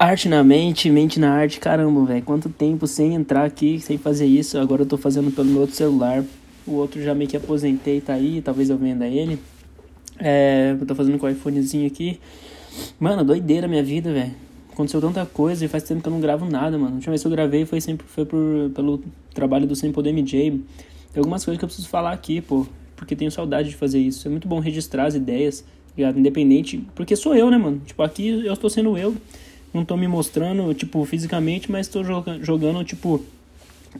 Arte na mente, mente na arte, caramba, velho. Quanto tempo sem entrar aqui, sem fazer isso. Agora eu tô fazendo pelo meu outro celular. O outro já meio que aposentei, tá aí. Talvez eu venda ele. É, eu tô fazendo com o iPhonezinho aqui. Mano, doideira minha vida, velho. Aconteceu tanta coisa e faz tempo que eu não gravo nada, mano. A última vez que eu gravei foi sempre foi por, pelo trabalho do Sem Poder MJ. Tem algumas coisas que eu preciso falar aqui, pô. Porque tenho saudade de fazer isso. É muito bom registrar as ideias, ligado? Independente. Porque sou eu, né, mano? Tipo, aqui eu estou sendo eu não tô me mostrando, tipo, fisicamente, mas tô jogando, tipo,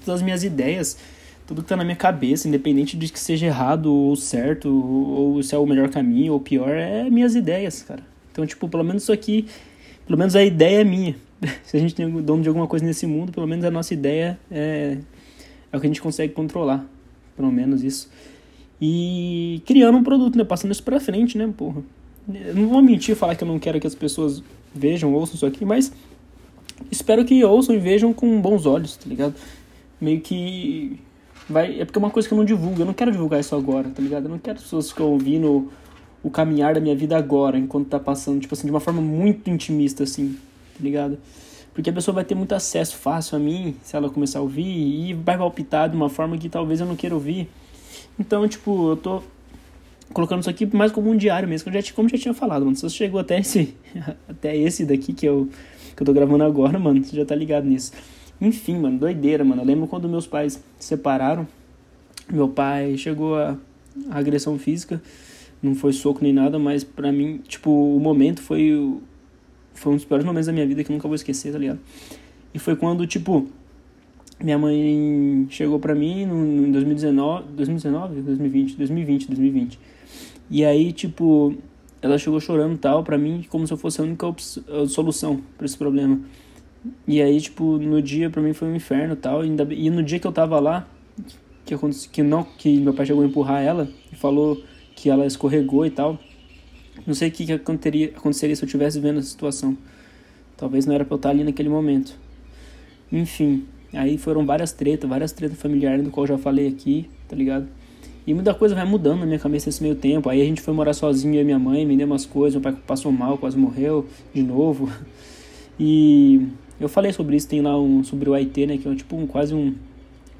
todas as minhas ideias, tudo que tá na minha cabeça, independente de que seja errado ou certo, ou se é o melhor caminho ou pior, é minhas ideias, cara. Então, tipo, pelo menos isso aqui, pelo menos a ideia é minha. se a gente tem dono de alguma coisa nesse mundo, pelo menos a nossa ideia é, é o que a gente consegue controlar. Pelo menos isso. E criando um produto, né? Passando isso pra frente, né, porra. Eu não vou mentir falar que eu não quero que as pessoas vejam, ouçam isso aqui, mas espero que ouçam e vejam com bons olhos, tá ligado? Meio que vai, é porque é uma coisa que eu não divulgo, eu não quero divulgar isso agora, tá ligado? Eu não quero as pessoas ficarem ouvindo o caminhar da minha vida agora, enquanto tá passando, tipo assim, de uma forma muito intimista, assim, tá ligado? Porque a pessoa vai ter muito acesso fácil a mim, se ela começar a ouvir, e vai palpitar de uma forma que talvez eu não queira ouvir. Então, tipo, eu tô colocando isso aqui mais como um diário mesmo, que já, como já tinha falado, mano. Se você chegou até esse, até esse daqui que eu, que eu tô gravando agora, mano, você já tá ligado nisso. Enfim, mano, doideira, mano. Eu lembro quando meus pais se separaram, meu pai chegou a, a agressão física, não foi soco nem nada, mas pra mim, tipo, o momento foi, foi um dos piores momentos da minha vida que eu nunca vou esquecer, tá ligado? E foi quando, tipo, minha mãe chegou pra mim no, em 2019, 2019, 2020, 2020, 2020. E aí, tipo, ela chegou chorando tal pra mim, como se eu fosse a única solução para esse problema. E aí, tipo, no dia pra mim foi um inferno tal. E, ainda, e no dia que eu tava lá, que, que, não, que meu pai chegou a empurrar ela e falou que ela escorregou e tal. Não sei o que, aconteceria, aconteceria se eu tivesse vendo a situação. Talvez não era pra eu estar ali naquele momento. Enfim, aí foram várias tretas, várias tretas familiares, do qual eu já falei aqui, tá ligado? E muita coisa vai mudando na minha cabeça nesse meio tempo. Aí a gente foi morar sozinho, eu e minha mãe, vendeu umas coisas, meu pai passou mal, quase morreu de novo. E eu falei sobre isso, tem lá um sobre o AIT, né, que é tipo um, quase um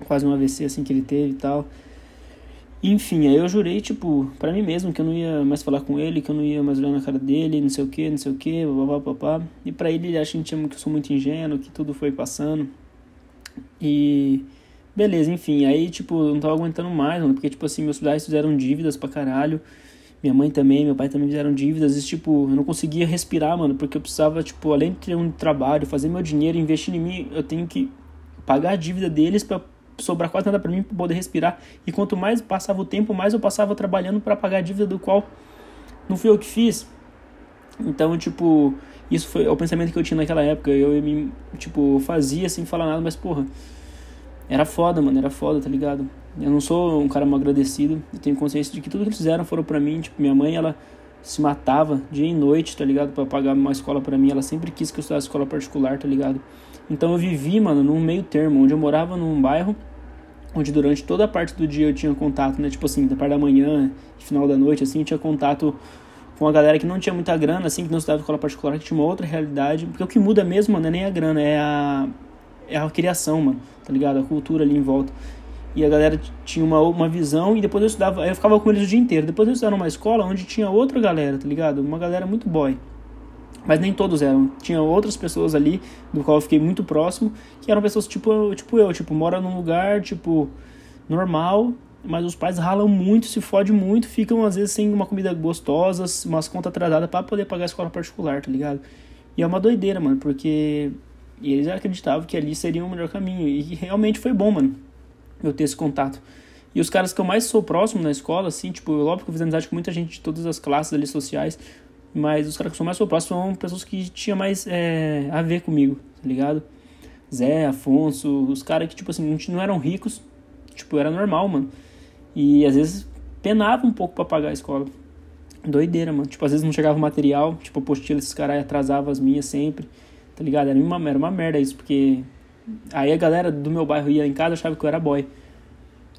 quase um AVC assim que ele teve e tal. Enfim, aí eu jurei, tipo, para mim mesmo que eu não ia mais falar com ele, que eu não ia mais olhar na cara dele, não sei o que, não sei o que, papapá. E pra ele, ele acha que eu sou muito ingênuo, que tudo foi passando. E Beleza, enfim, aí, tipo, eu não tava aguentando mais, mano, porque, tipo assim, meus pais fizeram dívidas pra caralho, minha mãe também, meu pai também fizeram dívidas, e, tipo, eu não conseguia respirar, mano, porque eu precisava, tipo, além de ter um trabalho, fazer meu dinheiro, investir em mim, eu tenho que pagar a dívida deles pra sobrar quase nada pra mim pra poder respirar, e quanto mais passava o tempo, mais eu passava trabalhando para pagar a dívida do qual não fui eu que fiz. Então, tipo, isso foi o pensamento que eu tinha naquela época, eu, me, tipo, fazia sem falar nada, mas, porra era foda, mano, era foda, tá ligado? Eu não sou um cara mal agradecido, eu tenho consciência de que tudo que eles fizeram foram pra mim. Tipo, minha mãe, ela se matava dia e noite, tá ligado? Pra pagar uma escola pra mim. Ela sempre quis que eu estudasse escola particular, tá ligado? Então eu vivi, mano, num meio termo, onde eu morava num bairro onde durante toda a parte do dia eu tinha contato, né? Tipo assim, da parte da manhã, final da noite, assim, eu tinha contato com a galera que não tinha muita grana, assim, que não estudava escola particular, que tinha uma outra realidade. Porque o que muda mesmo, mano, é nem a grana, é a é a criação, mano, tá ligado? A cultura ali em volta. E a galera tinha uma, uma visão e depois eu estudava, eu ficava com eles o dia inteiro. Depois eu estudava numa escola onde tinha outra galera, tá ligado? Uma galera muito boy. Mas nem todos eram. Tinha outras pessoas ali, do qual eu fiquei muito próximo, que eram pessoas tipo, tipo eu, tipo, mora num lugar, tipo, normal, mas os pais ralam muito, se fodem muito, ficam às vezes sem uma comida gostosa, umas contas atrasadas para poder pagar a escola particular, tá ligado? E é uma doideira, mano, porque eles acreditavam que ali seria o melhor caminho. E realmente foi bom, mano, eu ter esse contato. E os caras que eu mais sou próximo na escola, assim, tipo, óbvio que eu fiz amizade com muita gente de todas as classes ali sociais, mas os caras que eu sou mais sou próximo são pessoas que tinham mais é, a ver comigo, tá ligado? Zé, Afonso, os caras que, tipo assim, não eram ricos, tipo, era normal, mano. E às vezes penava um pouco para pagar a escola. Doideira, mano. Tipo, às vezes não chegava material, tipo, apostila, esses caras atrasavam as minhas sempre tá ligado? Era uma, era uma merda isso, porque aí a galera do meu bairro ia em casa achava que eu era boy.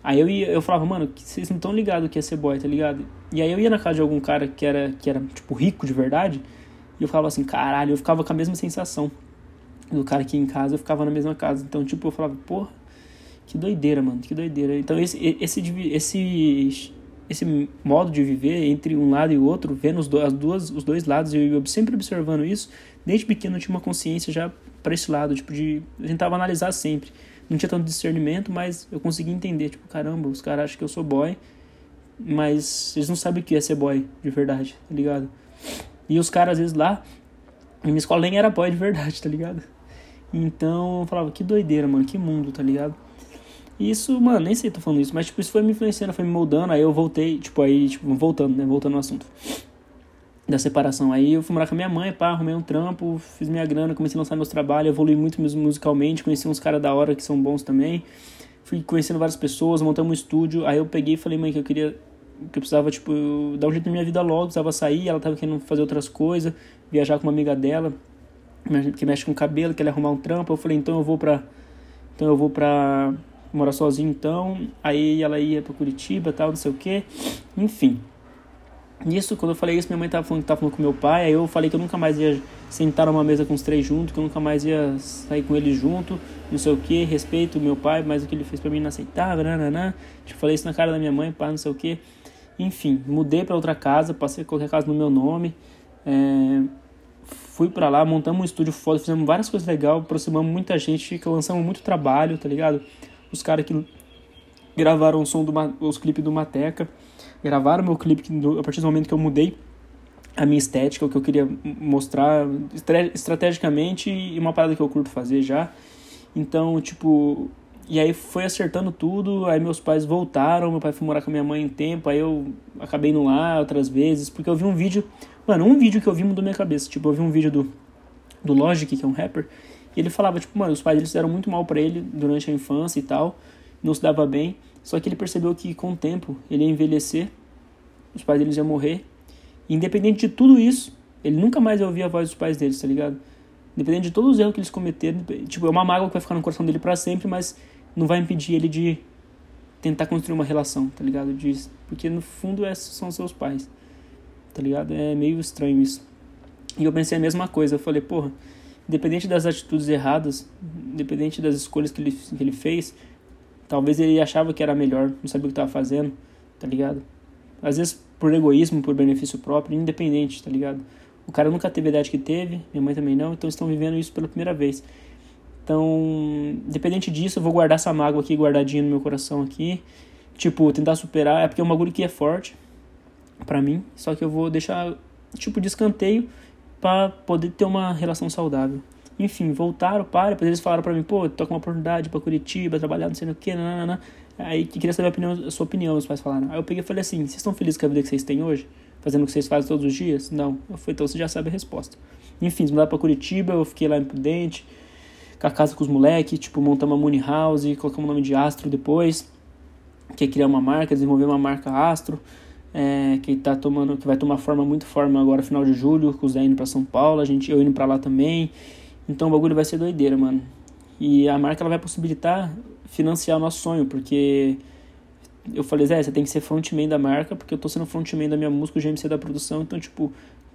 Aí eu ia, eu falava, mano, vocês não estão ligados que ia ser boy, tá ligado? E aí eu ia na casa de algum cara que era, que era tipo, rico de verdade, e eu falava assim, caralho, eu ficava com a mesma sensação. do cara aqui em casa, eu ficava na mesma casa. Então, tipo, eu falava, porra, que doideira, mano, que doideira. Então, esse, esse, esse, esse modo de viver entre um lado e o outro, vendo os, do, as duas, os dois lados, eu sempre observando isso, desde pequeno eu tinha uma consciência já para esse lado, tipo, de. Eu tentava analisar sempre. Não tinha tanto discernimento, mas eu conseguia entender, tipo, caramba, os caras acham que eu sou boy, mas eles não sabem o que é ser boy de verdade, tá ligado? E os caras, às vezes, lá, minha escola nem era boy de verdade, tá ligado? Então eu falava, que doideira, mano, que mundo, tá ligado? E isso, mano, nem sei se tô falando isso, mas tipo, isso foi me influenciando, foi me moldando, aí eu voltei, tipo, aí, tipo, voltando, né? Voltando ao assunto da separação. Aí eu fui morar com a minha mãe, pá, arrumei um trampo, fiz minha grana, comecei a lançar meus trabalhos, evolui muito musicalmente, conheci uns caras da hora que são bons também. Fui conhecendo várias pessoas, montamos um estúdio. Aí eu peguei e falei, mãe, que eu queria. que eu precisava, tipo, dar um jeito na minha vida logo, precisava sair, ela tava querendo fazer outras coisas, viajar com uma amiga dela, que mexe com cabelo, quer arrumar um trampo. Eu falei, então eu vou pra. Então eu vou pra morar sozinho então. Aí ela ia pra Curitiba tal, não sei o que. Enfim. Nisso, quando eu falei isso, minha mãe tava falando que tava falando com meu pai, aí eu falei que eu nunca mais ia sentar numa mesa com os três juntos, que eu nunca mais ia sair com eles junto, não sei o que, respeito meu pai, mas o que ele fez para mim não aceitava, nananã. Tipo, falei isso na cara da minha mãe, pai, não sei o que. Enfim, mudei para outra casa, passei a casa no meu nome, é, fui para lá, montamos um estúdio foda, fizemos várias coisas legais, aproximamos muita gente, lançamos muito trabalho, tá ligado? Os caras que gravaram o som do, os clipes do Mateca, gravaram meu clipe a partir do momento que eu mudei a minha estética, o que eu queria mostrar estrategicamente e uma parada que eu curto fazer já. Então, tipo, e aí foi acertando tudo, aí meus pais voltaram, meu pai foi morar com a minha mãe um tempo, aí eu acabei indo lá outras vezes, porque eu vi um vídeo, mano, um vídeo que eu vi mudou minha cabeça, tipo, eu vi um vídeo do, do Logic, que é um rapper, e ele falava, tipo, mano, os pais eles fizeram muito mal para ele durante a infância e tal, não se dava bem, só que ele percebeu que com o tempo ele ia envelhecer, os pais deles iam morrer. E independente de tudo isso, ele nunca mais ia ouvir a voz dos pais deles, tá ligado? Independente de todos os erros que eles cometeram, tipo, é uma mágoa que vai ficar no coração dele para sempre, mas não vai impedir ele de tentar construir uma relação, tá ligado? Diz, porque no fundo esses são seus pais, tá ligado? É meio estranho isso. E eu pensei a mesma coisa, eu falei, porra, independente das atitudes erradas, independente das escolhas que ele, que ele fez, Talvez ele achava que era melhor, não sabia o que estava fazendo, tá ligado? Às vezes por egoísmo, por benefício próprio, independente, tá ligado? O cara nunca teve a idade que teve, minha mãe também não, então estão vivendo isso pela primeira vez. Então, independente disso, eu vou guardar essa mágoa aqui, guardadinha no meu coração aqui. Tipo, tentar superar, é porque é um bagulho que é forte para mim, só que eu vou deixar, tipo, de escanteio para poder ter uma relação saudável. Enfim, voltaram, para, depois eles falaram para mim, pô, tô com uma oportunidade para Curitiba, trabalhar não sei o que, nanana. Aí que queria saber a, opinião, a sua opinião, os pais falaram. Aí eu peguei e falei assim, vocês estão felizes com a vida que vocês têm hoje? Fazendo o que vocês fazem todos os dias? Não. Eu falei, então você já sabe a resposta. Enfim, eles mudaram pra Curitiba, eu fiquei lá em Prudente, com a casa com os moleques, tipo, montamos uma Money House, colocamos o nome de Astro depois, que é criar uma marca, desenvolver uma marca Astro, é, que tá tomando, que vai tomar forma muito forma agora final de julho, com os Zé indo pra São Paulo, a gente, eu indo pra lá também. Então o bagulho vai ser doideira, mano. E a marca ela vai possibilitar financiar o nosso sonho, porque eu falei, Zé, você tem que ser frontman da marca, porque eu tô sendo frontman da minha música, o GMC da produção, então, tipo,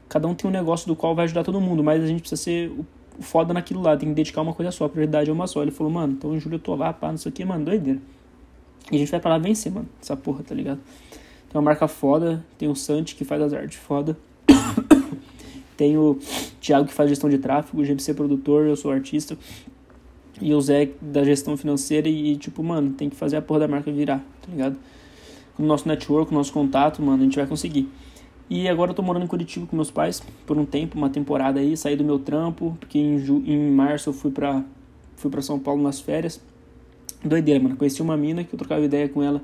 cada um tem um negócio do qual vai ajudar todo mundo, mas a gente precisa ser o foda naquilo lá, tem que dedicar uma coisa só, a prioridade é uma só. Ele falou, mano, então em julho eu tô lá, pá, não sei o que, mano, doideira. E a gente vai pra lá vencer, mano, essa porra, tá ligado? Tem uma marca foda, tem o Santi que faz as artes foda. Tem o Thiago que faz gestão de tráfego, o GMC produtor, eu sou artista. E o Zé da gestão financeira e, tipo, mano, tem que fazer a porra da marca virar, tá ligado? Com o nosso network, com o nosso contato, mano, a gente vai conseguir. E agora eu tô morando em Curitiba com meus pais por um tempo, uma temporada aí, saí do meu trampo, porque em, ju em março eu fui pra, fui pra São Paulo nas férias. Doideira, mano. Conheci uma mina que eu trocava ideia com ela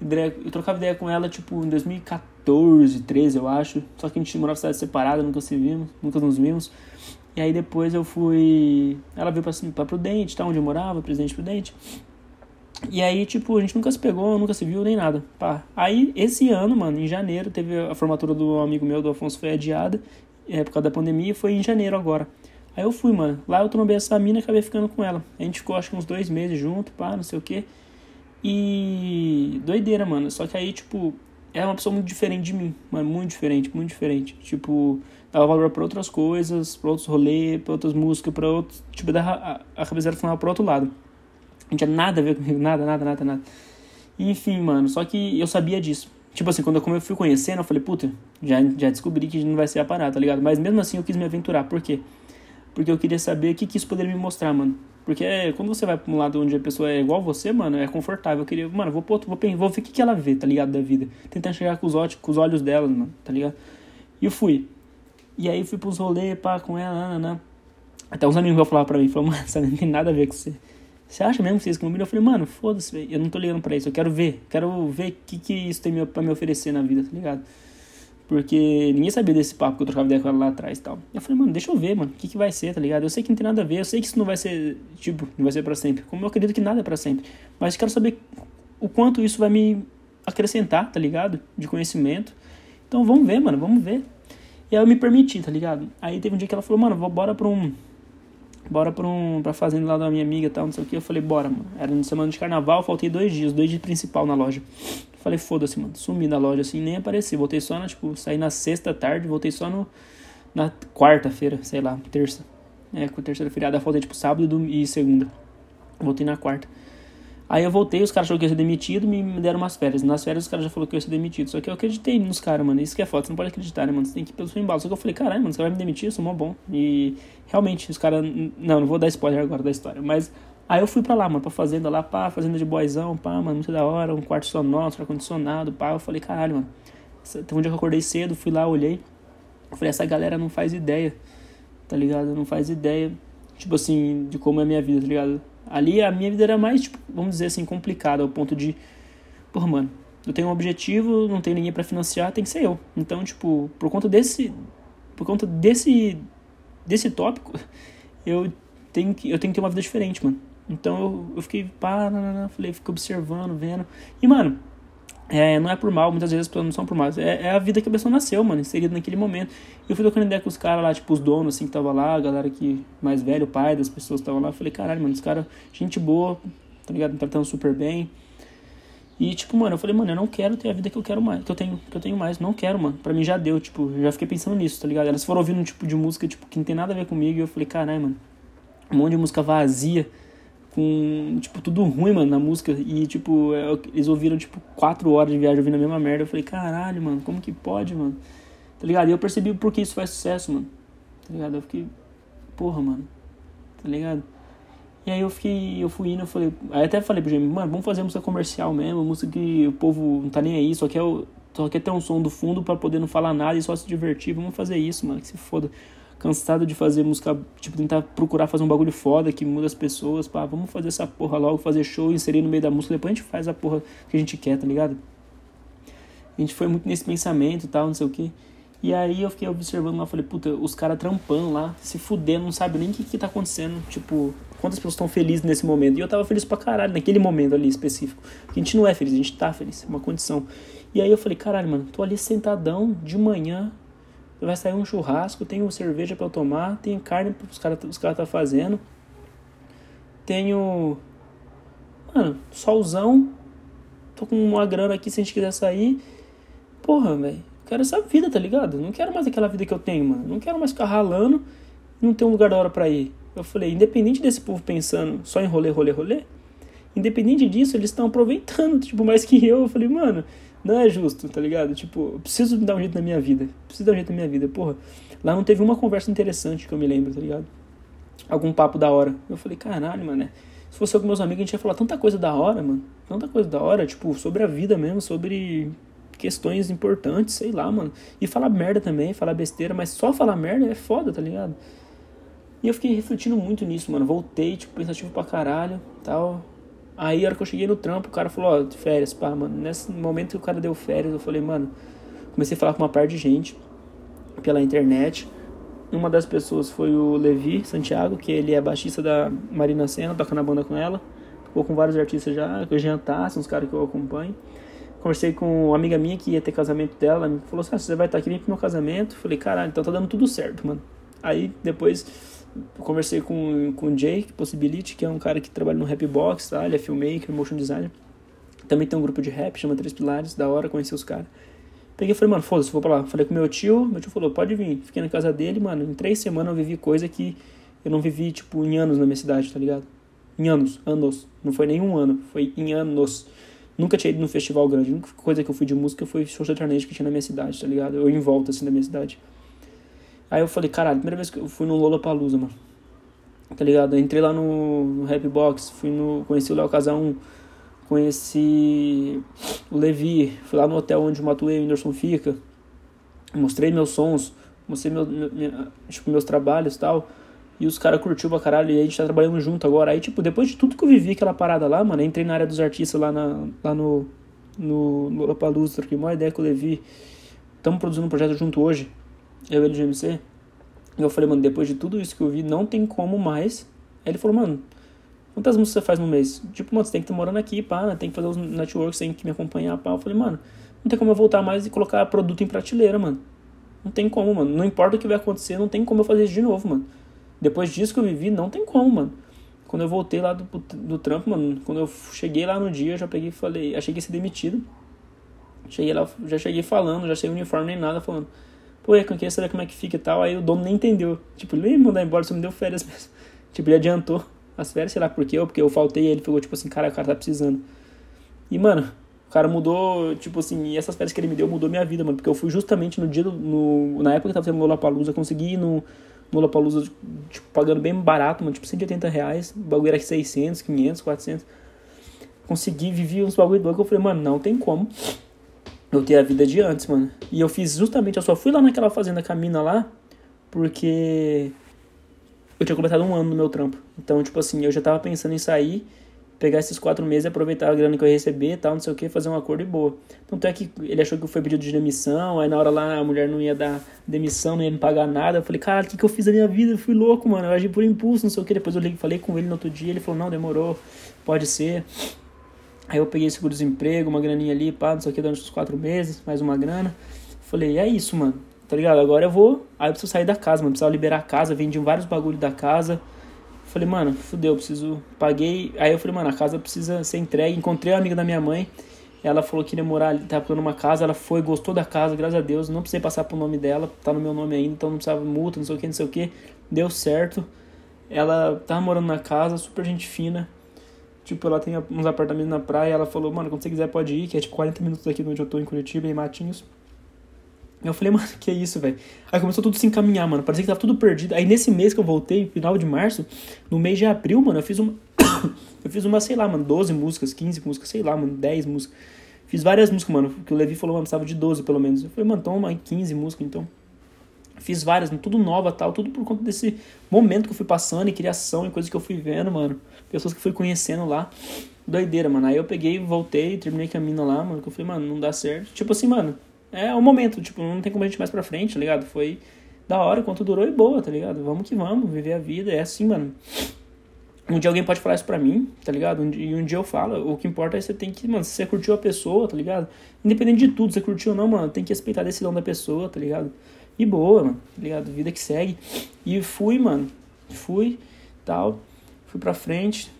eu trocava ideia com ela, tipo, em 2014, 13, eu acho. Só que a gente morava em cidade separada, nunca se vimos, nunca nos vimos. E aí depois eu fui. Ela veio pra, pra Prudente, tá? Onde eu morava, Presidente Prudente. E aí, tipo, a gente nunca se pegou, nunca se viu, nem nada. Pá. Aí, esse ano, mano, em janeiro, teve a formatura do amigo meu, do Afonso, foi adiada. É, por causa da pandemia, foi em janeiro agora. Aí eu fui, mano. Lá eu trombei essa mina e acabei ficando com ela. A gente ficou, acho que uns dois meses junto, pá, não sei o quê. E doideira, mano. Só que aí, tipo, é uma pessoa muito diferente de mim, mano, muito diferente, muito diferente. Tipo, dava valor pra outras coisas, pra outros rolês, pra outras músicas, pra outros. Tipo, a, a cabeça funcionava pro outro lado. Não tinha nada a ver comigo, nada, nada, nada, nada. Enfim, mano, só que eu sabia disso. Tipo assim, quando eu, como eu fui conhecendo, eu falei, puta, já, já descobri que não vai ser a parada, tá ligado? Mas mesmo assim eu quis me aventurar. Por quê? Porque eu queria saber o que, que isso poderia me mostrar, mano. Porque quando você vai pra um lado onde a pessoa é igual você, mano, é confortável. Eu queria, mano, vou, vou, vou, vou ver o que, que ela vê, tá ligado? Da vida. Tentar chegar com os, olhos, com os olhos dela, mano, tá ligado? E eu fui. E aí fui pros rolês, pá, com ela, né? Até uns amigos falavam pra mim, falaram, mano, isso não tem nada a ver com você. Você acha mesmo que vocês combinam? Eu falei, mano, foda-se, eu não tô ligando pra isso, eu quero ver, quero ver o que, que isso tem pra me oferecer na vida, tá ligado? Porque ninguém sabia desse papo que eu trocava ideia com ela lá atrás e tal. Eu falei, mano, deixa eu ver, mano, o que, que vai ser, tá ligado? Eu sei que não tem nada a ver, eu sei que isso não vai ser, tipo, não vai ser pra sempre. Como eu acredito que nada é pra sempre. Mas quero saber o quanto isso vai me acrescentar, tá ligado? De conhecimento. Então vamos ver, mano, vamos ver. E aí eu me permiti, tá ligado? Aí teve um dia que ela falou, mano, bora pra um bora pra, um, pra fazenda lá da minha amiga e tal, não sei o que. Eu falei, bora, mano. Era no semana de carnaval, faltei dois dias, dois dias principal na loja. Falei, foda-se, mano. Sumi da loja assim, nem apareci. Voltei só na, tipo, saí na sexta tarde, voltei só no, na quarta-feira, sei lá, terça. É, com terceira feriada, faltei tipo sábado e segunda. Voltei na quarta. Aí eu voltei, os caras acharam que eu ia ser demitido, me deram umas férias. Nas férias os caras já falaram que eu ia ser demitido. Só que eu acreditei nos caras, mano. Isso que é foda, você não pode acreditar, né, mano? Você tem que ir pelo seu embalo. Só que eu falei, caralho, mano, você vai me demitir, eu sou mó bom. E realmente, os caras. Não, não vou dar spoiler agora da história. Mas aí eu fui pra lá, mano, pra fazenda lá, pá, fazenda de boizão, pá, mano, muito da hora, um quarto só nosso, ar-condicionado, pá. Eu falei, caralho, mano. Teve um dia que eu acordei cedo, fui lá, olhei. Falei, essa galera não faz ideia, tá ligado? Não faz ideia, tipo assim, de como é a minha vida, tá ligado? Ali a minha vida era mais, tipo, vamos dizer assim, complicada, ao ponto de, porra, mano, eu tenho um objetivo, não tenho ninguém para financiar, tem que ser eu. Então, tipo, por conta desse, por conta desse, desse tópico, eu tenho que, eu tenho que ter uma vida diferente, mano. Então eu, eu fiquei, pá, falei, fiquei observando, vendo. E, mano, é, não é por mal, muitas vezes as pessoas não são por mal. É, é, a vida que a pessoa nasceu, mano, inserida naquele momento. E eu fui trocando ideia com os caras lá, tipo, os donos, assim, que tava lá, a galera que mais velho, o pai das pessoas que estavam lá. Eu falei, caralho, mano, os caras, gente boa, tá ligado? Me tratando super bem. E, tipo, mano, eu falei, mano, eu não quero ter a vida que eu quero mais, que eu tenho, que eu tenho mais. Não quero, mano. Pra mim já deu, tipo, já fiquei pensando nisso, tá ligado? Elas foram ouvindo um tipo de música, tipo, que não tem nada a ver comigo. E eu falei, caralho, mano, um monte de música vazia com, tipo, tudo ruim, mano, na música. E, tipo, é eles ouviram, tipo, quatro horas de viagem ouvindo a mesma merda. Eu falei, caralho, mano, como que pode, mano? Tá ligado? E eu percebi por que isso faz sucesso, mano. Tá ligado? Eu fiquei, porra, mano. Tá ligado? E aí eu fiquei, eu fui indo, eu falei, aí até falei pro Jamie, mano, vamos fazer música comercial mesmo, música que o povo não tá nem aí, só quer, só quer ter um som do fundo para poder não falar nada e só se divertir, vamos fazer isso, mano, que se foda cansado de fazer música, tipo, tentar procurar fazer um bagulho foda que muda as pessoas, pá, vamos fazer essa porra logo, fazer show, inserir no meio da música, depois a gente faz a porra que a gente quer, tá ligado? A gente foi muito nesse pensamento e tal, não sei o que. E aí eu fiquei observando lá, falei, puta, os caras trampando lá, se fudendo, não sabe nem o que, que tá acontecendo, tipo, quantas pessoas estão felizes nesse momento. E eu tava feliz pra caralho, naquele momento ali específico. Porque a gente não é feliz, a gente tá feliz, é uma condição. E aí eu falei, caralho, mano, tô ali sentadão de manhã, vai sair um churrasco, tenho cerveja para eu tomar, tenho carne para os caras os cara tá fazendo. Tenho mano, solzão. Tô com uma grana aqui se a gente quiser sair. Porra, velho. Quero essa vida, tá ligado? Não quero mais aquela vida que eu tenho, mano. Não quero mais ficar ralando e não ter um lugar da hora para ir. Eu falei, independente desse povo pensando só em rolê, rolê, rolê, independente disso, eles estão aproveitando, tipo, mais que eu. Eu falei, mano, não é justo, tá ligado? Tipo, preciso dar um jeito na minha vida. Preciso dar um jeito na minha vida. Porra, lá não teve uma conversa interessante que eu me lembro, tá ligado? Algum papo da hora. Eu falei, caralho, mano. Se fosse eu com meus amigos, a gente ia falar tanta coisa da hora, mano. Tanta coisa da hora, tipo, sobre a vida mesmo, sobre questões importantes, sei lá, mano. E falar merda também, falar besteira, mas só falar merda é foda, tá ligado? E eu fiquei refletindo muito nisso, mano. Voltei, tipo, pensativo pra caralho, tal. Aí, a hora que eu cheguei no trampo, o cara falou, ó, oh, férias, pá, mano. Nesse momento que o cara deu férias, eu falei, mano, comecei a falar com uma par de gente pela internet. Uma das pessoas foi o Levi Santiago, que ele é baixista da Marina Senna, toca na banda com ela. Tocou com vários artistas já, que eu jantasse, uns caras que eu acompanho. Conversei com uma amiga minha que ia ter casamento dela, me falou assim, ah, você vai estar aqui pro meu casamento? Falei, caralho, então tá dando tudo certo, mano. Aí, depois eu conversei com, com o Jake Possibility, que é um cara que trabalha no Rapbox, tá? Ele é filmmaker, motion designer. Também tem um grupo de rap, chama Três Pilares, da hora conhecer os caras. Peguei e falei, mano, foda-se, vou pra lá. Falei com meu tio, meu tio falou, pode vir. Fiquei na casa dele, mano. Em três semanas eu vivi coisa que eu não vivi, tipo, em anos na minha cidade, tá ligado? Em anos, anos. Não foi nem um ano, foi em anos. Nunca tinha ido num festival grande. A única coisa que eu fui de música foi show sertanejo que tinha na minha cidade, tá ligado? Eu em volta, assim, da minha cidade. Aí eu falei, caralho, primeira vez que eu fui no Lollapalooza, mano. Tá ligado? Eu entrei lá no, no Box, fui no, conheci o Léo Casão, conheci o Levi, fui lá no hotel onde o Matuei e o Whindersson fica, mostrei meus sons, mostrei meu, meu, tipo, meus trabalhos e tal, e os caras curtiu pra caralho, e a gente tá trabalhando junto agora. Aí, tipo, depois de tudo que eu vivi aquela parada lá, mano, entrei na área dos artistas lá, na, lá no, no, Lollapalooza, troquei uma ideia com o Levi, estamos produzindo um projeto junto hoje, eu e ele de MC, e eu falei, mano, depois de tudo isso que eu vi, não tem como mais. Aí ele falou, mano, Quantas músicas você faz no mês? Tipo, mano, você tem que estar morando aqui, pá, tem que fazer os networks, tem que me acompanhar, pá. Eu falei, mano, não tem como eu voltar mais e colocar produto em prateleira, mano. Não tem como, mano. Não importa o que vai acontecer, não tem como eu fazer isso de novo, mano. Depois disso que eu vivi, não tem como, mano. Quando eu voltei lá do, do trampo, mano, quando eu cheguei lá no dia, eu já peguei e falei, achei que ia ser demitido. Cheguei lá, já cheguei falando, já sem uniforme nem nada, falando, pô, eu queria saber como é que fica e tal. Aí o dono nem entendeu. Tipo, ele ia mandar embora, só me deu férias mesmo. Tipo, ele adiantou as férias, sei lá por quê, ou porque eu faltei e ele ficou tipo assim, cara, o cara tá precisando. E, mano, o cara mudou, tipo assim, e essas férias que ele me deu mudou minha vida, mano, porque eu fui justamente no dia do. No, na época que tava tendo Lollapalooza, consegui ir no, no Lollapalooza, tipo, pagando bem barato, mano, tipo 180 reais, o bagulho era 600, 500, 400. Consegui, vivi uns bagulho doido que eu falei, mano, não tem como eu ter a vida de antes, mano. E eu fiz justamente, eu só fui lá naquela fazenda Camina lá, porque eu tinha completado um ano no meu trampo. Então, tipo assim, eu já tava pensando em sair, pegar esses quatro meses, aproveitar a grana que eu ia receber tal, não sei o que, fazer um acordo e boa. Tanto é que ele achou que foi pedido de demissão, aí na hora lá a mulher não ia dar demissão, não ia me pagar nada. Eu falei, cara, o que, que eu fiz da minha vida? Eu fui louco, mano, eu agi por impulso, não sei o que. Depois eu falei com ele no outro dia, ele falou, não, demorou, pode ser. Aí eu peguei seguro-desemprego, uma graninha ali, pá, não sei o que, durante os quatro meses, mais uma grana. Falei, é isso, mano tá ligado? Agora eu vou. Aí eu preciso sair da casa, mano. Precisava liberar a casa, vendi vários bagulho da casa. Falei, mano, fudeu, preciso. Paguei. Aí eu falei, mano, a casa precisa ser entregue. Encontrei uma amiga da minha mãe. Ela falou que ia morar ali, tava procurando uma casa. Ela foi, gostou da casa, graças a Deus. Não precisei passar pro nome dela, tá no meu nome ainda, então não precisava multa, não sei o que, não sei o que. Deu certo. Ela tava morando na casa, super gente fina. Tipo, ela tem uns apartamentos na praia. Ela falou, mano, quando você quiser pode ir, que é tipo 40 minutos daqui de onde eu tô em Curitiba, em Matinhos. Eu falei, mano, que é isso, velho? Aí começou tudo a se encaminhar, mano. Parecia que tava tudo perdido. Aí nesse mês que eu voltei, final de março, no mês de abril, mano, eu fiz uma. eu fiz uma, sei lá, mano, 12 músicas, 15 músicas, sei lá, mano, 10 músicas. Fiz várias músicas, mano. Que o Levi falou, mano, precisava de 12 pelo menos. Eu falei, mano, toma 15 músicas então. Fiz várias, tudo nova tal, tudo por conta desse momento que eu fui passando e criação e coisas que eu fui vendo, mano. Pessoas que fui conhecendo lá. Doideira, mano. Aí eu peguei, voltei, terminei com a mina lá, mano. Que eu falei, mano, não dá certo. Tipo assim, mano, é o momento, tipo, não tem como a gente mais pra frente, tá ligado? Foi da hora, quanto durou e boa, tá ligado? Vamos que vamos, viver a vida, é assim, mano. Um dia alguém pode falar isso pra mim, tá ligado? E um dia eu falo, o que importa é você tem que, mano, se você curtiu a pessoa, tá ligado? Independente de tudo, você curtiu ou não, mano, tem que respeitar a decisão da pessoa, tá ligado? E boa, mano, tá ligado? Vida que segue. E fui, mano, fui, tal, fui pra frente,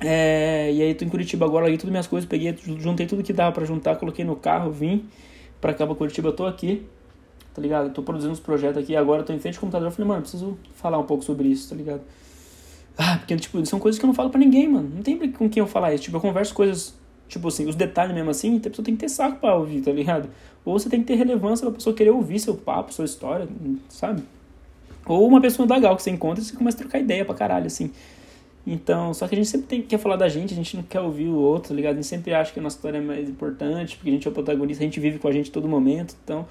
é, e aí tô em Curitiba agora, larguei todas minhas coisas, peguei, juntei tudo que dava para juntar, coloquei no carro, vim pra pra Curitiba, tô aqui, tá ligado? tô produzindo uns projetos aqui, agora tô em frente ao computador, falei, mano, preciso falar um pouco sobre isso, tá ligado? Ah, porque, tipo, são coisas que eu não falo pra ninguém, mano. Não tem com quem eu falar isso. Tipo, eu converso coisas, tipo assim, os detalhes mesmo assim, a pessoa tem que ter saco pra ouvir, tá ligado? Ou você tem que ter relevância pra pessoa querer ouvir seu papo, sua história, sabe? Ou uma pessoa legal que você encontra e você começa a trocar ideia pra caralho, assim. Então, só que a gente sempre tem, quer falar da gente, a gente não quer ouvir o outro, tá ligado? A gente sempre acha que a nossa história é mais importante, porque a gente é o protagonista, a gente vive com a gente todo momento. Então,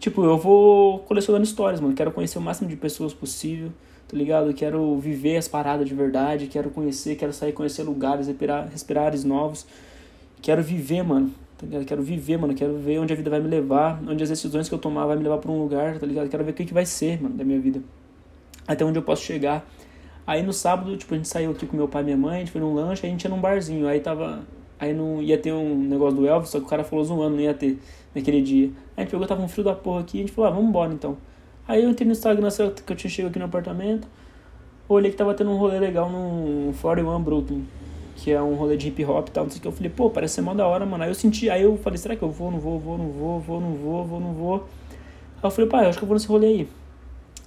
tipo, eu vou colecionando histórias, mano. Quero conhecer o máximo de pessoas possível, tá ligado? Quero viver as paradas de verdade, quero conhecer, quero sair conhecer lugares, respirar, respirar ares novos. Quero viver, mano, tá ligado? Quero viver, mano. Quero ver onde a vida vai me levar, onde as decisões que eu tomar vai me levar para um lugar, tá ligado? Quero ver o que, que vai ser, mano, da minha vida. Até onde eu posso chegar Aí no sábado, tipo, a gente saiu aqui com meu pai e minha mãe, a gente foi num lanche, aí a gente ia num barzinho, aí tava. Aí não ia ter um negócio do Elvis, só que o cara falou zoando, não ia ter naquele dia. Aí a gente pegou, tava um frio da porra aqui, a gente falou, ah, vamos embora então. Aí eu entrei no Instagram, que eu tinha chegado aqui no apartamento, olhei que tava tendo um rolê legal no 41 Brooklyn. Que é um rolê de hip hop e tal, não sei o que. Eu falei, pô, parece ser mó da hora, mano. Aí eu senti, aí eu falei, será que eu vou, não vou, vou, não vou, vou, não vou, vou, não vou. Aí eu falei, pai, eu acho que eu vou nesse rolê aí.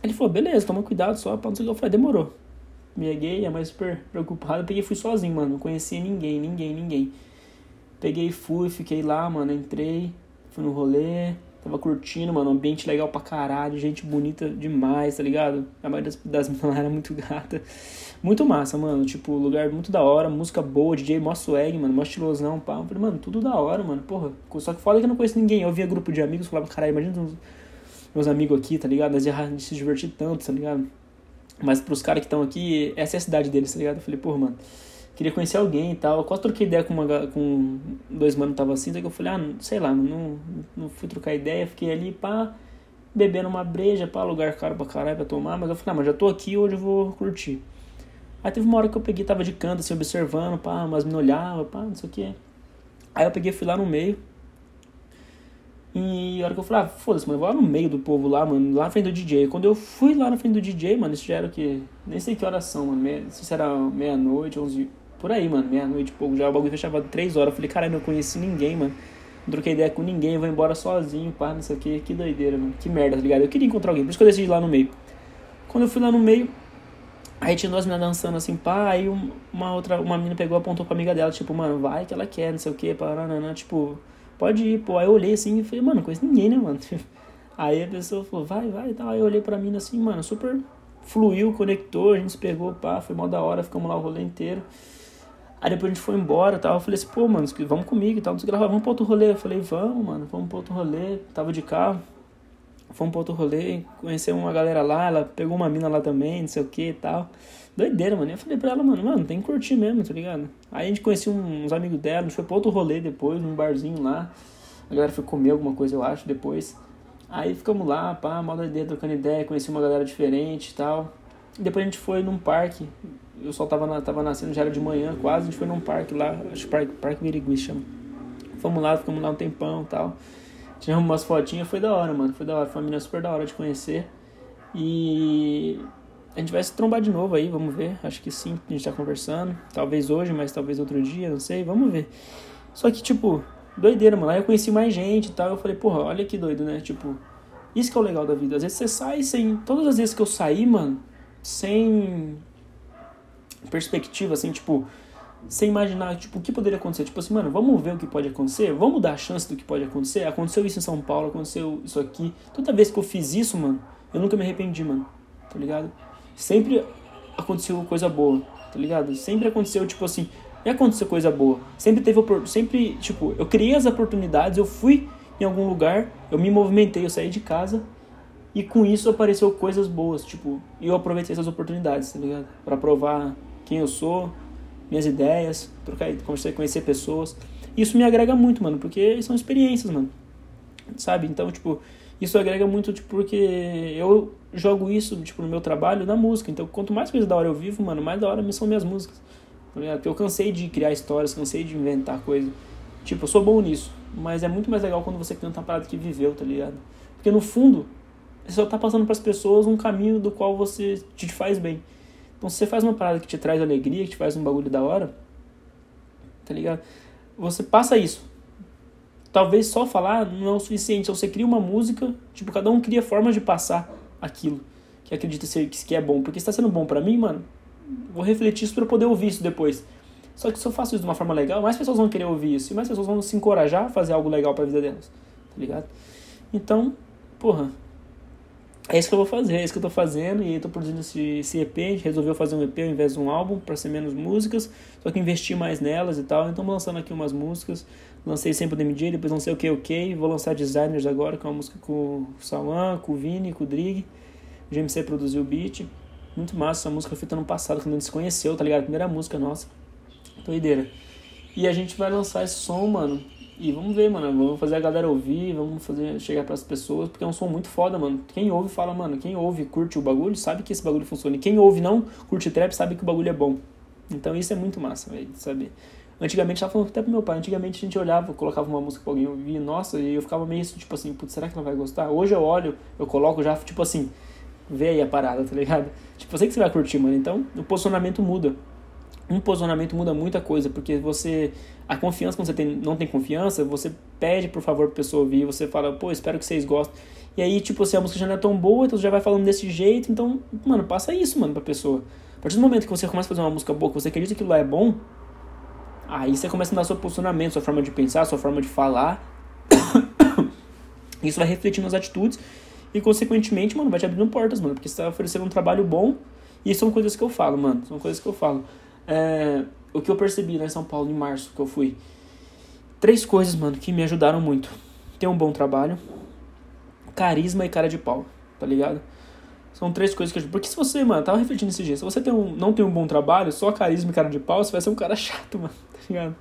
Ele falou, beleza, toma cuidado só, pá, não sei o que. Eu falei, demorou. Minha gay, é mais super preocupada. Peguei e fui sozinho, mano. Não conhecia ninguém, ninguém, ninguém. Peguei, fui, fiquei lá, mano. Entrei, fui no rolê. Tava curtindo, mano. Ambiente legal pra caralho. Gente bonita demais, tá ligado? A maioria das, das meninas era muito gata. Muito massa, mano. Tipo, lugar muito da hora. Música boa, DJ mó swag, mano. Mó estilosão, pá. Eu falei, mano, tudo da hora, mano. Porra. Só que foda que eu não conheço ninguém. Eu via grupo de amigos, falava, caralho, imagina os meus amigos aqui, tá ligado? Nós ia se divertir tanto, tá ligado? Mas pros caras que estão aqui, essa é a cidade deles, tá ligado? Eu falei, porra, mano queria conhecer alguém e tal. Eu quase troquei ideia com, uma, com dois manos que tava assim, daí eu falei, ah, sei lá, não, não fui trocar ideia, fiquei ali, pá, bebendo uma breja, pá, lugar caro pra caralho pra tomar, mas eu falei, ah, mas já tô aqui, hoje eu vou curtir. Aí teve uma hora que eu peguei, tava de canto, assim, observando, pá, mas me olhava, pá, não sei o que. Aí eu peguei, fui lá no meio, e a hora que eu falei, ah, foda-se, mano, eu vou lá no meio do povo lá, mano, lá na frente do DJ. Quando eu fui lá na frente do DJ, mano, isso já era o que? Nem sei que horas são, mano. Meia, se era meia-noite, onze, por aí, mano, meia-noite, pouco, já o bagulho fechava três horas. Eu falei, caralho, não conheci ninguém, mano. Não troquei ideia com ninguém, vou embora sozinho, pá, não sei o que, que doideira, mano. Que merda, tá ligado? Eu queria encontrar alguém, por isso que eu decidi ir lá no meio. Quando eu fui lá no meio, aí tinha duas meninas dançando assim, pá, aí uma outra, uma menina pegou, apontou pra amiga dela, tipo, mano, vai que ela quer, não sei o que, paranana, tipo, pode ir, pô. Aí eu olhei assim e falei, mano, não conheço ninguém, né, mano? Aí a pessoa falou, vai, vai e tal. Aí eu olhei pra mim assim, mano, super fluiu, conectou, a gente se pegou, pá, foi mó da hora, ficamos lá o rolê inteiro. Aí depois a gente foi embora tal. Eu falei assim, pô, mano, vamos comigo e tal. Não sei vamos pra outro rolê. Eu falei, vamos, mano, vamos pra outro rolê. Tava de carro. Fomos pra outro rolê, conhecemos uma galera lá, ela pegou uma mina lá também, não sei o que e tal. Doideira, mano. Eu falei pra ela, mano, mano, tem que curtir mesmo, tá ligado? Aí a gente conhecia uns amigos dela, a gente foi pra outro rolê depois, num barzinho lá. A galera foi comer alguma coisa, eu acho, depois. Aí ficamos lá, pá, mal doideira, trocando ideia, conheci uma galera diferente e tal. E depois a gente foi num parque, o sol tava, na, tava nascendo, já era de manhã quase, a gente foi num parque lá, acho que Parque, parque chama. Fomos lá, ficamos lá um tempão e tal. Tiramos umas fotinhas, foi da hora, mano. Foi da hora, foi uma menina super da hora de conhecer. E a gente vai se trombar de novo aí, vamos ver. Acho que sim, a gente tá conversando. Talvez hoje, mas talvez outro dia, não sei, vamos ver. Só que, tipo, doideira, mano. Aí eu conheci mais gente e tal. Eu falei, porra, olha que doido, né? Tipo, isso que é o legal da vida. Às vezes você sai sem. Todas as vezes que eu saí, mano, sem perspectiva, assim, tipo, sem imaginar, tipo, o que poderia acontecer. Tipo assim, mano, vamos ver o que pode acontecer? Vamos dar a chance do que pode acontecer? Aconteceu isso em São Paulo, aconteceu isso aqui. Toda vez que eu fiz isso, mano, eu nunca me arrependi, mano. Tá ligado? Sempre aconteceu coisa boa, tá ligado? Sempre aconteceu, tipo assim, e aconteceu coisa boa. Sempre teve, sempre, tipo, eu criei as oportunidades, eu fui em algum lugar, eu me movimentei, eu saí de casa e com isso apareceu coisas boas, tipo, eu aproveitei essas oportunidades, tá ligado? Para provar quem eu sou, minhas ideias, trocar, conversar, conhecer pessoas. Isso me agrega muito, mano, porque são experiências, mano. Sabe? Então, tipo, isso agrega muito, tipo, porque eu jogo isso, tipo, no meu trabalho na música. Então, quanto mais coisa da hora eu vivo, mano, mais da hora são minhas músicas. Tá? Porque eu cansei de criar histórias, cansei de inventar coisa. Tipo, eu sou bom nisso. Mas é muito mais legal quando você canta uma parada que viveu, tá ligado? Porque no fundo, você só tá passando para as pessoas um caminho do qual você te faz bem. Então, se você faz uma parada que te traz alegria, que te faz um bagulho da hora, tá ligado? Você passa isso. Talvez só falar não é o suficiente. Então, você cria uma música, tipo, cada um cria formas de passar aquilo que acredita ser que é bom. Porque está sendo bom para mim, mano, vou refletir isso para poder ouvir isso depois. Só que se eu faço isso de uma forma legal, mais pessoas vão querer ouvir isso. E mais pessoas vão se encorajar a fazer algo legal pra vida delas. Tá ligado? Então, porra, é isso que eu vou fazer, é isso que eu tô fazendo e tô produzindo esse, esse EP. A gente resolveu fazer um EP ao invés de um álbum para ser menos músicas, só que investir mais nelas e tal. Então, lançando aqui umas músicas. Lancei sempre o DMJ, depois lancei o OK OK. Vou lançar Designers agora, com é uma música com o Sawan, com o Vini, com o Drig. O GMC produziu o beat. Muito massa, essa música foi feita ano passado, quando a gente se conheceu, tá ligado? primeira música nossa. Doideira. E a gente vai lançar esse som, mano, e vamos ver, mano. Vamos fazer a galera ouvir, vamos fazer chegar pras pessoas, porque é um som muito foda, mano. Quem ouve fala, mano, quem ouve curte o bagulho, sabe que esse bagulho funciona. E quem ouve não curte trap, sabe que o bagulho é bom. Então isso é muito massa, velho, saber. Antigamente, tava falando até pro meu pai, antigamente a gente olhava, colocava uma música pra alguém ouvir, nossa, e eu ficava meio tipo assim, putz, será que ela vai gostar? Hoje eu olho, eu coloco já, tipo assim, vê aí a parada, tá ligado? Tipo, eu sei que você vai curtir, mano. Então, o posicionamento muda. Um posicionamento muda muita coisa, porque você. A confiança, quando você tem, não tem confiança, você pede por favor pra pessoa ouvir, você fala, pô, espero que vocês gostem. E aí, tipo assim, a música já não é tão boa, então você já vai falando desse jeito, então, mano, passa isso, mano, pra pessoa. A partir do momento que você começa a fazer uma música boa, que você acredita que aquilo lá é bom, aí você começa a dar seu posicionamento, sua forma de pensar, sua forma de falar. isso vai refletir nas atitudes e, consequentemente, mano, vai te abrindo portas, mano, porque você tá oferecendo um trabalho bom e são coisas que eu falo, mano, são coisas que eu falo. É, o que eu percebi lá em São Paulo, em março, que eu fui. Três coisas, mano, que me ajudaram muito. Ter um bom trabalho, carisma e cara de pau, tá ligado? São três coisas que eu... Porque se você, mano, tava refletindo esses dias, se você tem um, não tem um bom trabalho, só carisma e cara de pau, você vai ser um cara chato, mano, tá ligado?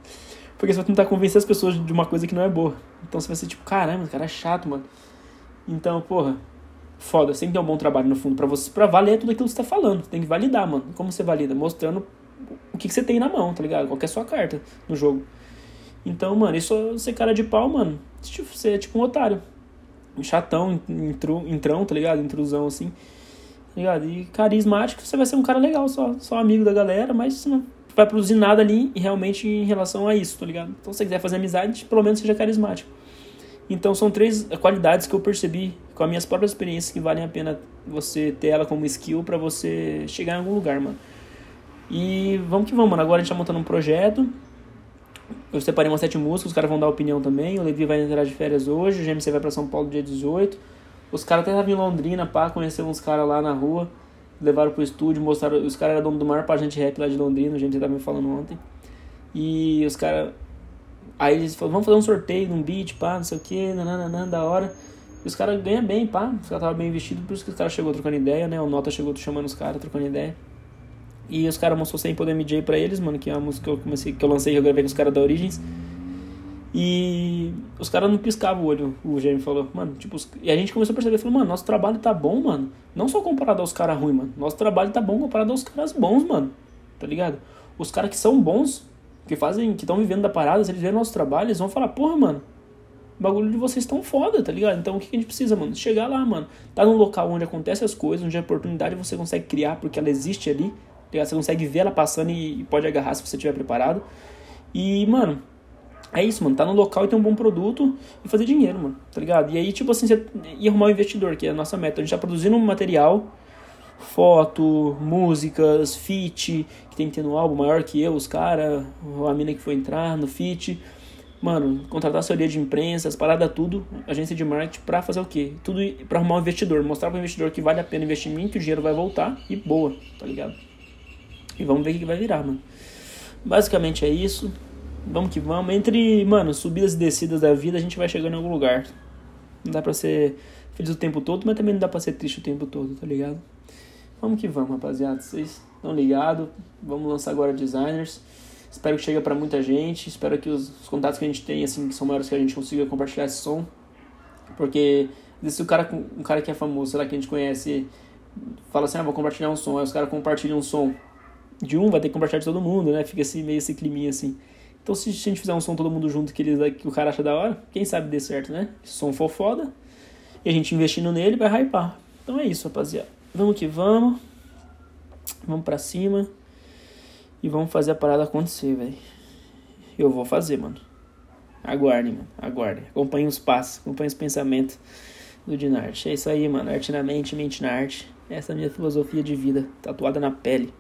Porque você vai tentar convencer as pessoas de uma coisa que não é boa. Então você vai ser tipo, caramba, esse cara é chato, mano. Então, porra, foda, você tem um bom trabalho no fundo para você, para valer tudo aquilo que você tá falando. Tem que validar, mano. Como você valida? Mostrando o que, que você tem na mão, tá ligado? Qual é a sua carta no jogo. Então, mano, isso ser cara de pau, mano, você é tipo um otário. Um chatão, intru, intrão, tá ligado? Intrusão assim. Tá ligado? E carismático, você vai ser um cara legal, só, só amigo da galera, mas você não vai produzir nada ali realmente em relação a isso, tá ligado? Então, se você quiser fazer amizade, pelo menos seja carismático. Então, são três qualidades que eu percebi com as minhas próprias experiências que valem a pena você ter ela como skill para você chegar em algum lugar, mano. E vamos que vamos, mano. Agora a gente tá montando um projeto. Eu separei umas sete músicas, os caras vão dar opinião também. O Levi vai entrar de férias hoje, o GMC vai pra São Paulo dia 18. Os caras até estavam em Londrina, pá, conheceram uns caras lá na rua, levaram pro estúdio, mostraram. Os caras eram dono do maior gente rap lá de Londrina, a gente tava me falando ontem. E os caras. Aí eles falaram, vamos fazer um sorteio num beat, pá, não sei o que, nananana, da hora. E os caras ganham bem, pá. Os caras estavam bem vestidos, por isso que os caras chegou trocando ideia, né? O Nota chegou chamando os caras, trocando ideia. E os caras mostrou sem poder MJ pra eles, mano, que é a música que eu comecei, que eu lancei, eu gravei com os caras da Origins. E os caras não piscavam o olho, o Jamie falou, mano, tipo, e a gente começou a perceber, falou, mano, nosso trabalho tá bom, mano. Não só comparado aos caras ruins, mano. Nosso trabalho tá bom comparado aos caras bons, mano. Tá ligado? Os caras que são bons, que fazem, que estão vivendo da parada, se eles verem nosso trabalho, eles vão falar, porra, mano, o bagulho de vocês tão foda, tá ligado? Então o que a gente precisa, mano? Chegar lá, mano. Tá num local onde acontecem as coisas, onde a oportunidade você consegue criar porque ela existe ali. Você consegue ver ela passando e pode agarrar se você estiver preparado. E, mano, é isso, mano. Tá no local e ter um bom produto e fazer dinheiro, mano. Tá ligado? E aí, tipo assim, você ia arrumar um investidor, que é a nossa meta. A gente tá produzindo um material, foto, músicas, feat, que tem que ter no álbum maior que eu, os caras, a mina que foi entrar no feat. Mano, contratar assessoria de imprensa, as paradas tudo, agência de marketing, pra fazer o quê? Tudo pra arrumar um investidor, mostrar pro investidor que vale a pena investir em mim, que o dinheiro vai voltar e boa, tá ligado? E vamos ver o que vai virar, mano. Basicamente é isso. Vamos que vamos. Entre, mano, subidas e descidas da vida, a gente vai chegando em algum lugar. Não dá pra ser feliz o tempo todo, mas também não dá pra ser triste o tempo todo, tá ligado? Vamos que vamos, rapaziada. Vocês estão ligados? Vamos lançar agora designers. Espero que chegue para muita gente. Espero que os, os, contatos que a gente tem, assim, que são maiores, que a gente consiga compartilhar esse som. Porque se o cara, um cara que é famoso, sei lá, que a gente conhece, fala assim, ah, vou compartilhar um som. Aí os caras compartilham um som de um, vai ter que compartilhar de todo mundo, né? Fica assim, meio esse climinha assim. Então se a gente fizer um som todo mundo junto que, ele, que o cara acha da hora, quem sabe dê certo, né? Se o som for foda, e a gente investindo nele, vai hypar. Então é isso, rapaziada. Vamos que vamos. Vamos pra cima. E vamos fazer a parada acontecer, velho. Eu vou fazer, mano. Aguardem, mano. Aguardem. Acompanhem os passos, acompanhem os pensamentos do Dinarte. É isso aí, mano. Arte na mente, mente na arte. Essa é a minha filosofia de vida, tatuada na pele.